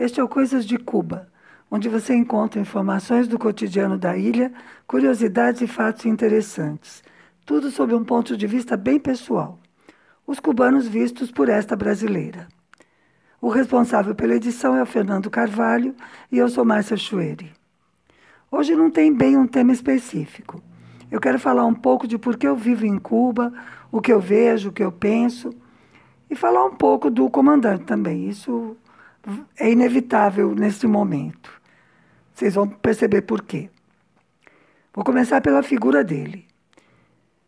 Este é o Coisas de Cuba, onde você encontra informações do cotidiano da ilha, curiosidades e fatos interessantes. Tudo sob um ponto de vista bem pessoal. Os cubanos vistos por esta brasileira. O responsável pela edição é o Fernando Carvalho e eu sou Márcia Chueri. Hoje não tem bem um tema específico. Eu quero falar um pouco de por que eu vivo em Cuba, o que eu vejo, o que eu penso, e falar um pouco do comandante também. Isso é inevitável nesse momento. Vocês vão perceber por quê. Vou começar pela figura dele.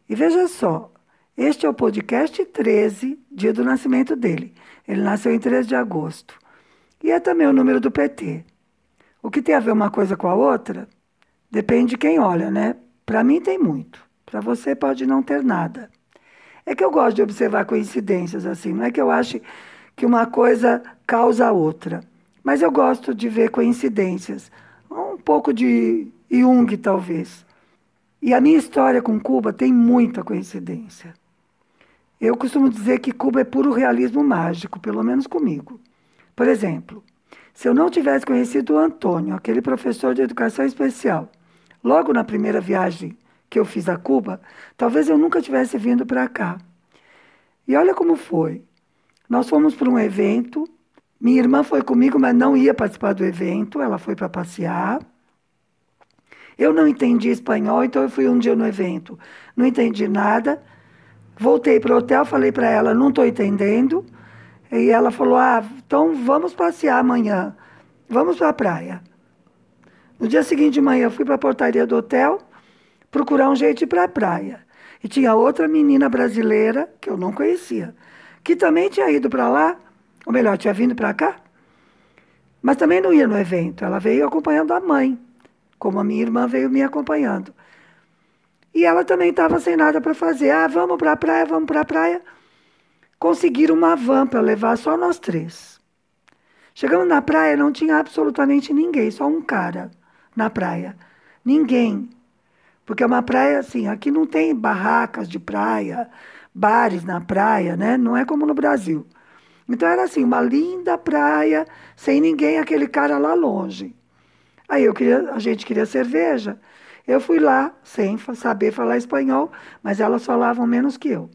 E veja só, este é o podcast 13, dia do nascimento dele. Ele nasceu em 13 de agosto. E é também o número do PT. O que tem a ver uma coisa com a outra? Depende de quem olha, né? Para mim tem muito. Para você pode não ter nada. É que eu gosto de observar coincidências assim. Não é que eu ache que uma coisa causa a outra. Mas eu gosto de ver coincidências. Um pouco de Jung, talvez. E a minha história com Cuba tem muita coincidência. Eu costumo dizer que Cuba é puro realismo mágico, pelo menos comigo. Por exemplo, se eu não tivesse conhecido o Antônio, aquele professor de educação especial, logo na primeira viagem que eu fiz a Cuba, talvez eu nunca tivesse vindo para cá. E olha como foi. Nós fomos para um evento, minha irmã foi comigo, mas não ia participar do evento, ela foi para passear. Eu não entendi espanhol, então eu fui um dia no evento, não entendi nada. Voltei para o hotel, falei para ela, não estou entendendo. E ela falou, ah, então vamos passear amanhã, vamos para a praia. No dia seguinte de manhã, eu fui para a portaria do hotel procurar um jeito de ir para a praia. E tinha outra menina brasileira, que eu não conhecia, que também tinha ido para lá, ou melhor, tinha vindo para cá, mas também não ia no evento. Ela veio acompanhando a mãe, como a minha irmã veio me acompanhando. E ela também estava sem nada para fazer. Ah, vamos para a praia, vamos para a praia. Conseguiram uma van para levar só nós três. Chegamos na praia, não tinha absolutamente ninguém, só um cara na praia. Ninguém. Porque é uma praia assim, aqui não tem barracas de praia, bares na praia, né? Não é como no Brasil. Então era assim, uma linda praia, sem ninguém, aquele cara lá longe. Aí eu queria, a gente queria cerveja. Eu fui lá sem saber falar espanhol, mas elas falavam menos que eu.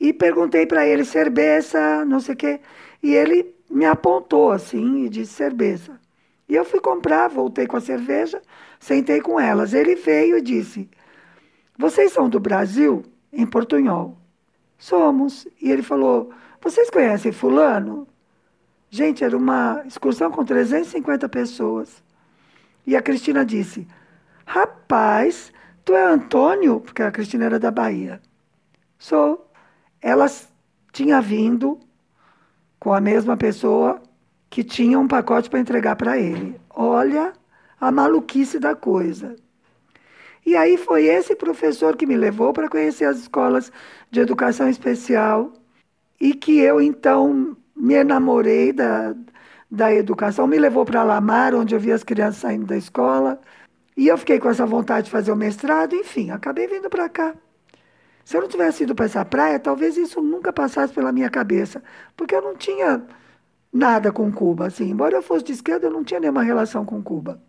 E perguntei para ele cerveja, não sei o quê. E ele me apontou assim e disse cerveja. E eu fui comprar, voltei com a cerveja, sentei com elas. Ele veio e disse: Vocês são do Brasil? Em portunhol. Somos. E ele falou: Vocês conhecem Fulano? Gente, era uma excursão com 350 pessoas. E a Cristina disse: Rapaz, tu é Antônio? Porque a Cristina era da Bahia. Sou. Ela tinha vindo com a mesma pessoa que tinha um pacote para entregar para ele. Olha a maluquice da coisa. E aí foi esse professor que me levou para conhecer as escolas de educação especial e que eu então me enamorei da, da educação. Me levou para Lamar, onde eu vi as crianças saindo da escola. E eu fiquei com essa vontade de fazer o mestrado, enfim, acabei vindo para cá. Se eu não tivesse ido para essa praia, talvez isso nunca passasse pela minha cabeça, porque eu não tinha nada com Cuba, assim. Embora eu fosse de esquerda, eu não tinha nenhuma relação com Cuba.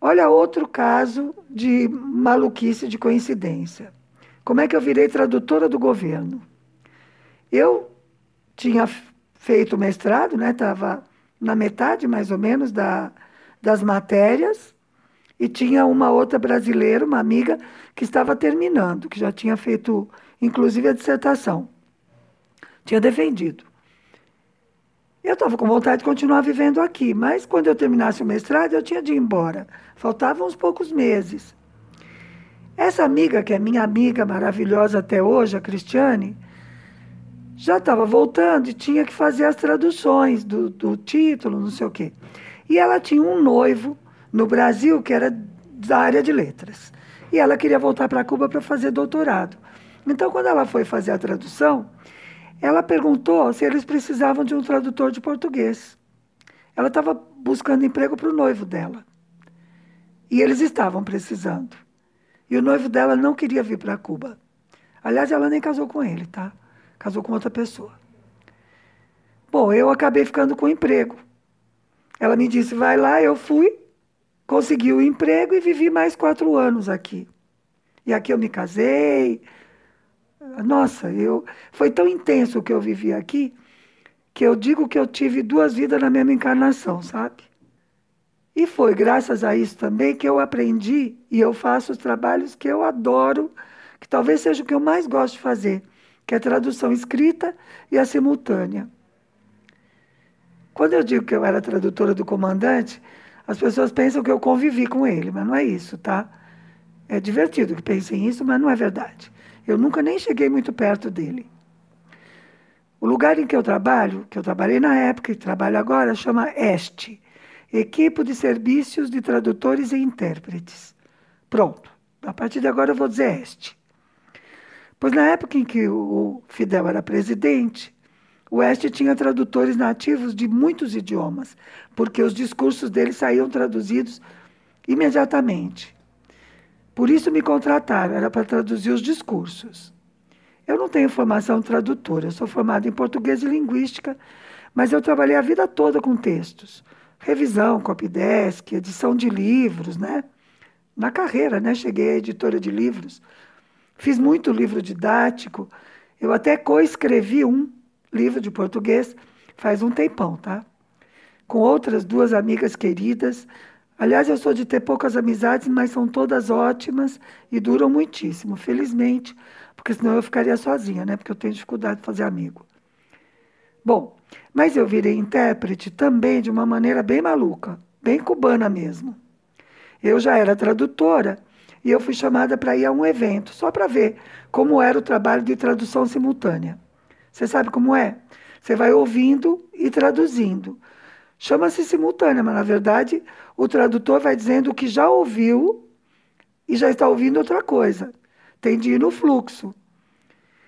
Olha outro caso de maluquice de coincidência. Como é que eu virei tradutora do governo? Eu tinha feito mestrado, né? Estava na metade, mais ou menos, da, das matérias e tinha uma outra brasileira, uma amiga, que estava terminando, que já tinha feito, inclusive, a dissertação. Tinha defendido. Eu estava com vontade de continuar vivendo aqui, mas quando eu terminasse o mestrado, eu tinha de ir embora. Faltavam uns poucos meses. Essa amiga, que é minha amiga maravilhosa até hoje, a Cristiane, já estava voltando e tinha que fazer as traduções do, do título, não sei o quê. E ela tinha um noivo no Brasil que era da área de letras. E ela queria voltar para Cuba para fazer doutorado. Então, quando ela foi fazer a tradução, ela perguntou se eles precisavam de um tradutor de português. Ela estava buscando emprego para o noivo dela. E eles estavam precisando. E o noivo dela não queria vir para Cuba. Aliás, ela nem casou com ele, tá? Casou com outra pessoa. Bom, eu acabei ficando com emprego. Ela me disse: vai lá, eu fui, consegui o emprego e vivi mais quatro anos aqui. E aqui eu me casei. Nossa, eu foi tão intenso o que eu vivi aqui que eu digo que eu tive duas vidas na mesma encarnação, sabe? E foi graças a isso também que eu aprendi e eu faço os trabalhos que eu adoro, que talvez seja o que eu mais gosto de fazer, que é a tradução escrita e a simultânea. Quando eu digo que eu era tradutora do comandante, as pessoas pensam que eu convivi com ele, mas não é isso, tá? É divertido que pensem isso, mas não é verdade. Eu nunca nem cheguei muito perto dele. O lugar em que eu trabalho, que eu trabalhei na época e trabalho agora, chama ESTE Equipe de Serviços de Tradutores e Intérpretes. Pronto. A partir de agora eu vou dizer ESTE. Pois na época em que o Fidel era presidente, o Oeste tinha tradutores nativos de muitos idiomas, porque os discursos dele saíam traduzidos imediatamente. Por isso me contrataram, era para traduzir os discursos. Eu não tenho formação tradutora, eu sou formada em português e linguística, mas eu trabalhei a vida toda com textos. Revisão, copydesk, edição de livros, né? Na carreira, né? Cheguei à editora de livros. Fiz muito livro didático. Eu até coescrevi um livro de português faz um tempão, tá? Com outras duas amigas queridas. Aliás, eu sou de ter poucas amizades, mas são todas ótimas e duram muitíssimo, felizmente, porque senão eu ficaria sozinha, né? Porque eu tenho dificuldade de fazer amigo. Bom, mas eu virei intérprete também de uma maneira bem maluca, bem cubana mesmo. Eu já era tradutora e eu fui chamada para ir a um evento, só para ver como era o trabalho de tradução simultânea. Você sabe como é? Você vai ouvindo e traduzindo. Chama-se simultânea, mas na verdade o tradutor vai dizendo o que já ouviu e já está ouvindo outra coisa. Tem de ir no fluxo.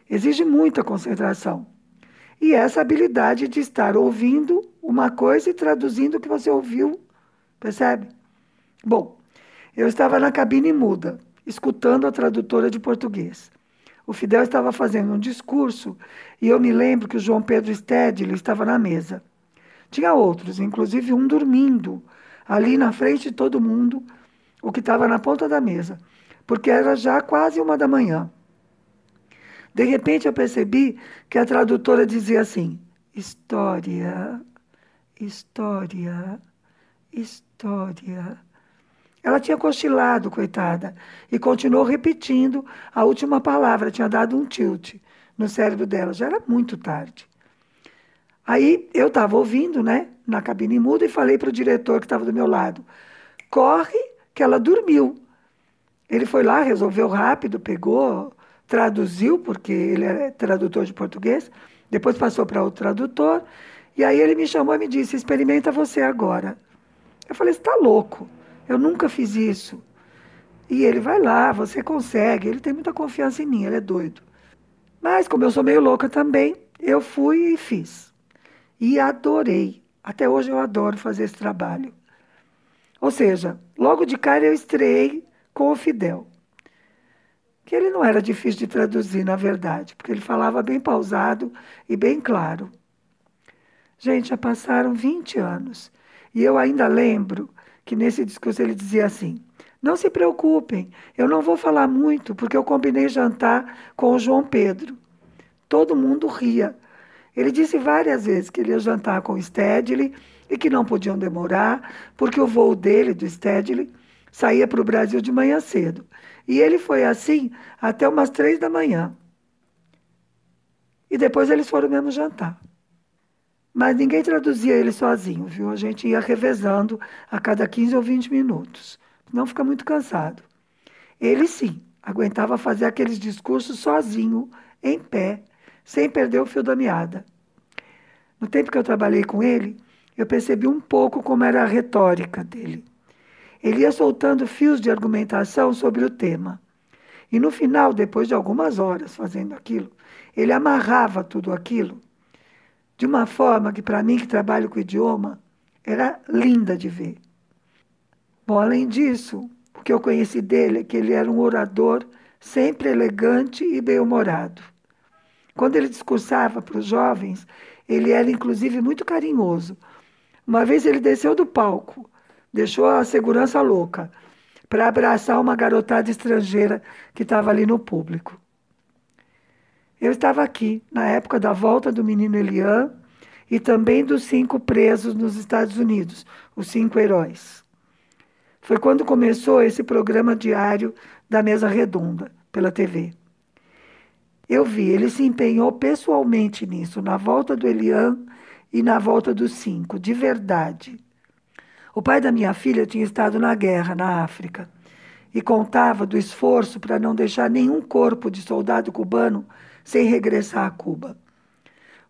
Exige muita concentração. E essa habilidade de estar ouvindo uma coisa e traduzindo o que você ouviu. Percebe? Bom, eu estava na cabine muda, escutando a tradutora de português. O Fidel estava fazendo um discurso e eu me lembro que o João Pedro Stedley estava na mesa. Tinha outros, inclusive um dormindo, ali na frente de todo mundo, o que estava na ponta da mesa, porque era já quase uma da manhã. De repente eu percebi que a tradutora dizia assim: história, história, história. Ela tinha cochilado, coitada, e continuou repetindo a última palavra, tinha dado um tilt no cérebro dela, já era muito tarde. Aí eu estava ouvindo, né, na cabine muda, e falei para o diretor que estava do meu lado: corre, que ela dormiu. Ele foi lá, resolveu rápido, pegou, traduziu, porque ele é tradutor de português, depois passou para outro tradutor, e aí ele me chamou e me disse: experimenta você agora. Eu falei: está louco. Eu nunca fiz isso. E ele vai lá, você consegue. Ele tem muita confiança em mim, ele é doido. Mas, como eu sou meio louca também, eu fui e fiz. E adorei. Até hoje eu adoro fazer esse trabalho. Ou seja, logo de cara eu estreiei com o Fidel. Que ele não era difícil de traduzir, na verdade, porque ele falava bem pausado e bem claro. Gente, já passaram 20 anos. E eu ainda lembro que nesse discurso ele dizia assim: Não se preocupem, eu não vou falar muito, porque eu combinei jantar com o João Pedro. Todo mundo ria. Ele disse várias vezes que ele ia jantar com o Stedley e que não podiam demorar, porque o voo dele, do Stedley, saía para o Brasil de manhã cedo. E ele foi assim até umas três da manhã. E depois eles foram mesmo jantar. Mas ninguém traduzia ele sozinho, viu? A gente ia revezando a cada 15 ou 20 minutos. Não fica muito cansado. Ele sim, aguentava fazer aqueles discursos sozinho, em pé, sem perder o fio da meada. No tempo que eu trabalhei com ele, eu percebi um pouco como era a retórica dele. Ele ia soltando fios de argumentação sobre o tema. E no final, depois de algumas horas fazendo aquilo, ele amarrava tudo aquilo de uma forma que, para mim, que trabalho com idioma, era linda de ver. Bom, além disso, o que eu conheci dele é que ele era um orador sempre elegante e bem-humorado. Quando ele discursava para os jovens, ele era inclusive muito carinhoso. Uma vez ele desceu do palco, deixou a segurança louca para abraçar uma garotada estrangeira que estava ali no público. Eu estava aqui na época da volta do menino Elian e também dos cinco presos nos Estados Unidos, os cinco heróis. Foi quando começou esse programa diário da Mesa Redonda, pela TV. Eu vi, ele se empenhou pessoalmente nisso, na volta do Elian e na volta dos cinco, de verdade. O pai da minha filha tinha estado na guerra, na África, e contava do esforço para não deixar nenhum corpo de soldado cubano sem regressar a Cuba.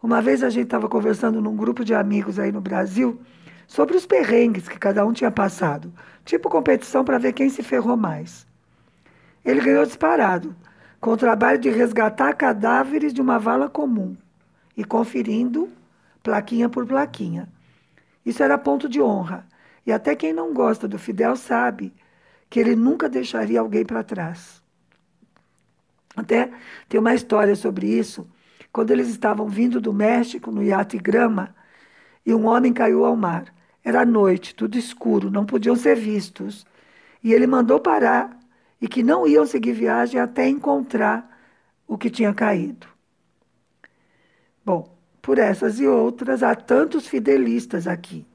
Uma vez a gente estava conversando num grupo de amigos aí no Brasil sobre os perrengues que cada um tinha passado, tipo competição para ver quem se ferrou mais. Ele ganhou disparado, com o trabalho de resgatar cadáveres de uma vala comum e conferindo plaquinha por plaquinha. Isso era ponto de honra. E até quem não gosta do Fidel sabe que ele nunca deixaria alguém para trás. Até tem uma história sobre isso. Quando eles estavam vindo do México no iate Grama e um homem caiu ao mar. Era noite, tudo escuro, não podiam ser vistos. E ele mandou parar e que não iam seguir viagem até encontrar o que tinha caído. Bom, por essas e outras, há tantos fidelistas aqui.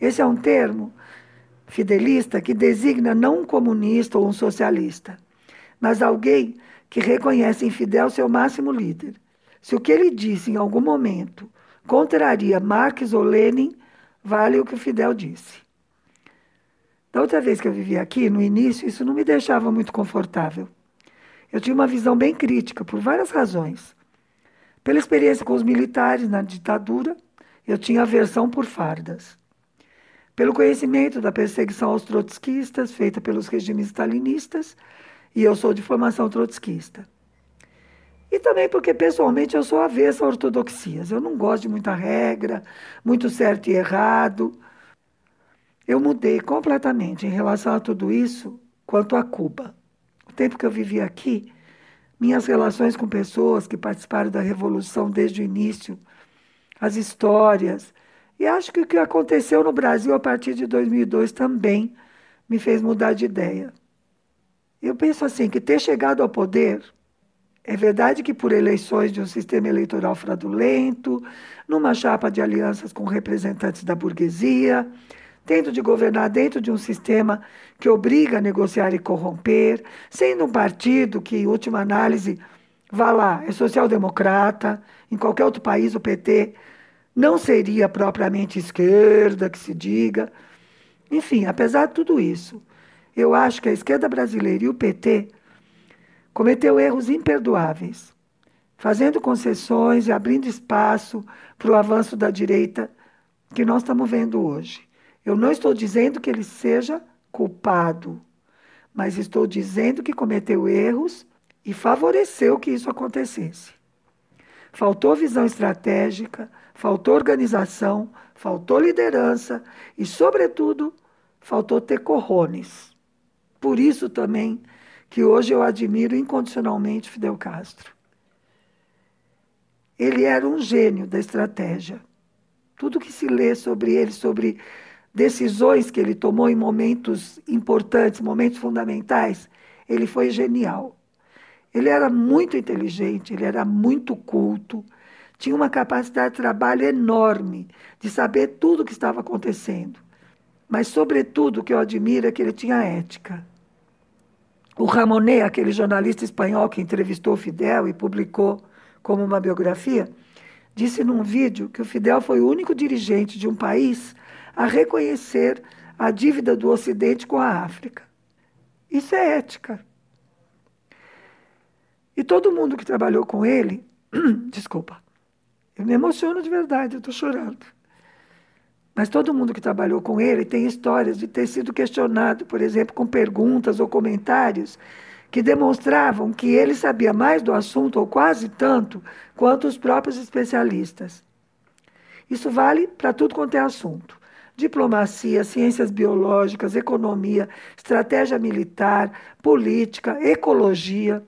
Esse é um termo fidelista que designa não um comunista ou um socialista, mas alguém que reconhece em Fidel seu máximo líder. Se o que ele disse em algum momento contraria Marx ou Lenin, vale o que o Fidel disse. Da outra vez que eu vivi aqui, no início, isso não me deixava muito confortável. Eu tinha uma visão bem crítica, por várias razões. Pela experiência com os militares na ditadura, eu tinha aversão por fardas. Pelo conhecimento da perseguição aos trotskistas feita pelos regimes stalinistas e eu sou de formação trotskista. E também porque, pessoalmente, eu sou avessa a ortodoxias. Eu não gosto de muita regra, muito certo e errado. Eu mudei completamente em relação a tudo isso quanto a Cuba. O tempo que eu vivi aqui, minhas relações com pessoas que participaram da Revolução desde o início, as histórias, e acho que o que aconteceu no Brasil a partir de 2002 também me fez mudar de ideia. Eu penso assim, que ter chegado ao poder, é verdade que por eleições de um sistema eleitoral fraudulento, numa chapa de alianças com representantes da burguesia, tendo de governar dentro de um sistema que obriga a negociar e corromper, sendo um partido que, em última análise, vá lá, é social-democrata, em qualquer outro país o PT não seria propriamente esquerda, que se diga. Enfim, apesar de tudo isso, eu acho que a esquerda brasileira e o PT cometeu erros imperdoáveis, fazendo concessões e abrindo espaço para o avanço da direita que nós estamos vendo hoje. Eu não estou dizendo que ele seja culpado, mas estou dizendo que cometeu erros e favoreceu que isso acontecesse. Faltou visão estratégica, faltou organização, faltou liderança e, sobretudo, faltou ter corrones. Por isso também que hoje eu admiro incondicionalmente Fidel Castro. Ele era um gênio da estratégia. Tudo que se lê sobre ele, sobre decisões que ele tomou em momentos importantes, momentos fundamentais, ele foi genial. Ele era muito inteligente, ele era muito culto, tinha uma capacidade de trabalho enorme, de saber tudo o que estava acontecendo. Mas, sobretudo, o que eu admiro é que ele tinha ética. O Ramonet, aquele jornalista espanhol que entrevistou Fidel e publicou como uma biografia, disse num vídeo que o Fidel foi o único dirigente de um país a reconhecer a dívida do Ocidente com a África. Isso é ética. E todo mundo que trabalhou com ele, desculpa, eu me emociono de verdade, eu estou chorando. Mas todo mundo que trabalhou com ele tem histórias de ter sido questionado, por exemplo, com perguntas ou comentários que demonstravam que ele sabia mais do assunto, ou quase tanto, quanto os próprios especialistas. Isso vale para tudo quanto é assunto. Diplomacia, ciências biológicas, economia, estratégia militar, política, ecologia.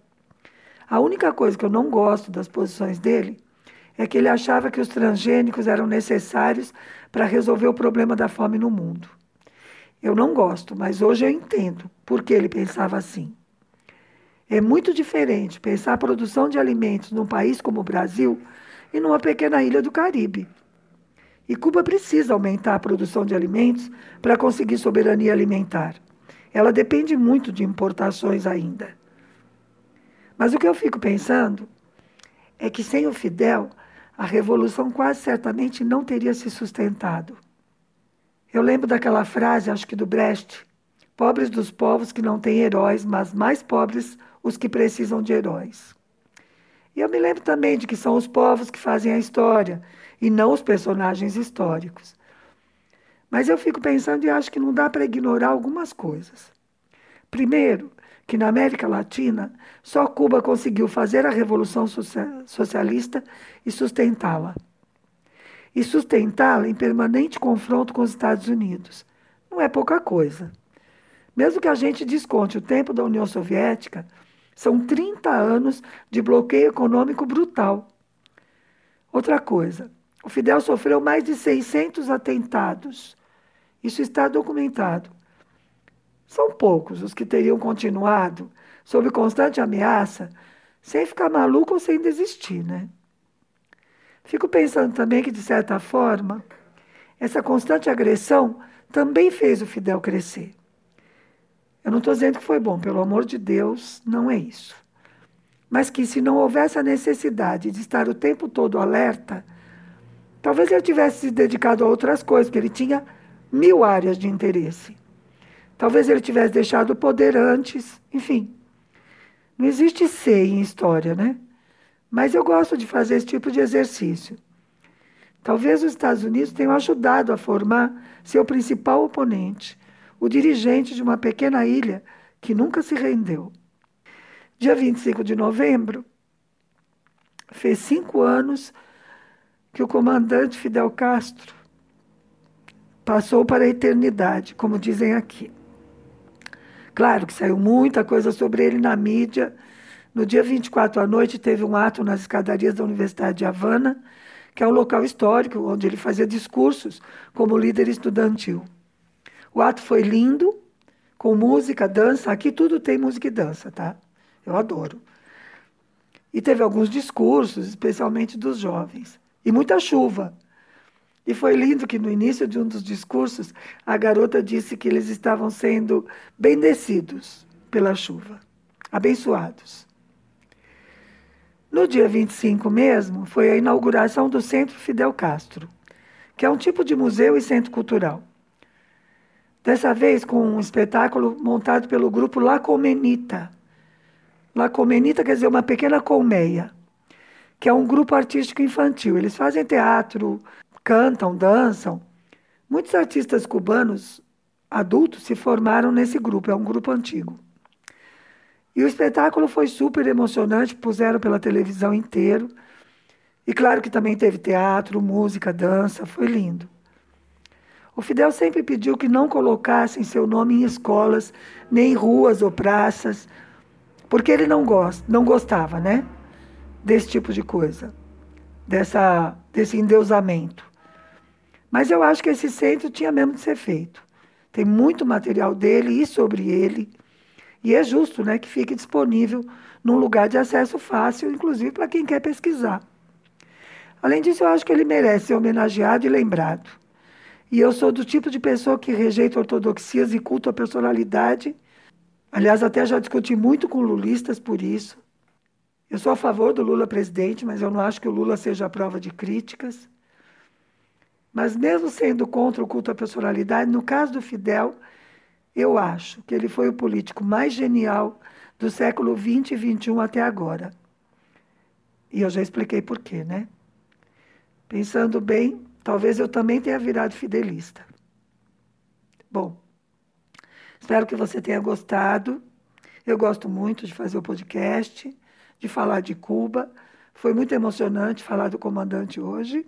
A única coisa que eu não gosto das posições dele é que ele achava que os transgênicos eram necessários para resolver o problema da fome no mundo. Eu não gosto, mas hoje eu entendo por que ele pensava assim. É muito diferente pensar a produção de alimentos num país como o Brasil e numa pequena ilha do Caribe. E Cuba precisa aumentar a produção de alimentos para conseguir soberania alimentar. Ela depende muito de importações ainda. Mas o que eu fico pensando é que sem o Fidel, a revolução quase certamente não teria se sustentado. Eu lembro daquela frase, acho que do Brecht: pobres dos povos que não têm heróis, mas mais pobres os que precisam de heróis. E eu me lembro também de que são os povos que fazem a história e não os personagens históricos. Mas eu fico pensando e acho que não dá para ignorar algumas coisas. Primeiro, que na América Latina só Cuba conseguiu fazer a revolução socialista e sustentá-la. E sustentá-la em permanente confronto com os Estados Unidos. Não é pouca coisa. Mesmo que a gente desconte o tempo da União Soviética, são 30 anos de bloqueio econômico brutal. Outra coisa, o Fidel sofreu mais de 600 atentados. Isso está documentado. São poucos os que teriam continuado sob constante ameaça, sem ficar maluco ou sem desistir, né? Fico pensando também que, de certa forma, essa constante agressão também fez o Fidel crescer. Eu não estou dizendo que foi bom, pelo amor de Deus, não é isso. Mas que se não houvesse a necessidade de estar o tempo todo alerta, talvez ele tivesse se dedicado a outras coisas, porque ele tinha mil áreas de interesse. Talvez ele tivesse deixado o poder antes, enfim. Não existe ser em história, né? Mas eu gosto de fazer esse tipo de exercício. Talvez os Estados Unidos tenham ajudado a formar seu principal oponente, o dirigente de uma pequena ilha que nunca se rendeu. Dia 25 de novembro, fez cinco anos que o comandante Fidel Castro passou para a eternidade, como dizem aqui. Claro que saiu muita coisa sobre ele na mídia. No dia 24 à noite, teve um ato nas escadarias da Universidade de Havana, que é um local histórico onde ele fazia discursos como líder estudantil. O ato foi lindo, com música, dança. Aqui tudo tem música e dança, tá? Eu adoro. E teve alguns discursos, especialmente dos jovens. E muita chuva. E foi lindo que no início de um dos discursos, a garota disse que eles estavam sendo bendecidos pela chuva, abençoados. No dia 25 mesmo, foi a inauguração do Centro Fidel Castro, que é um tipo de museu e centro cultural. Dessa vez com um espetáculo montado pelo grupo La Comenita. La Comenita quer dizer uma pequena colmeia, que é um grupo artístico infantil. Eles fazem teatro, cantam, dançam. Muitos artistas cubanos adultos se formaram nesse grupo, é um grupo antigo. E o espetáculo foi super emocionante, puseram pela televisão inteiro. E claro que também teve teatro, música, dança, foi lindo. O Fidel sempre pediu que não colocassem seu nome em escolas, nem em ruas ou praças, porque ele não gosta, não gostava, né? Desse tipo de coisa, dessa, desse endeusamento. Mas eu acho que esse centro tinha mesmo de ser feito. Tem muito material dele e sobre ele. E é justo né, que fique disponível num lugar de acesso fácil, inclusive para quem quer pesquisar. Além disso, eu acho que ele merece ser homenageado e lembrado. E eu sou do tipo de pessoa que rejeita ortodoxias e culto à personalidade. Aliás, até já discuti muito com lulistas por isso. Eu sou a favor do Lula presidente, mas eu não acho que o Lula seja a prova de críticas. Mas mesmo sendo contra o culto à personalidade, no caso do Fidel, eu acho que ele foi o político mais genial do século XX e XXI até agora. E eu já expliquei por quê, né? Pensando bem, talvez eu também tenha virado fidelista. Bom, espero que você tenha gostado. Eu gosto muito de fazer o podcast, de falar de Cuba. Foi muito emocionante falar do comandante hoje.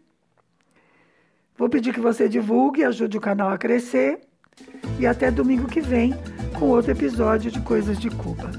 Vou pedir que você divulgue, ajude o canal a crescer. E até domingo que vem com outro episódio de Coisas de Cuba.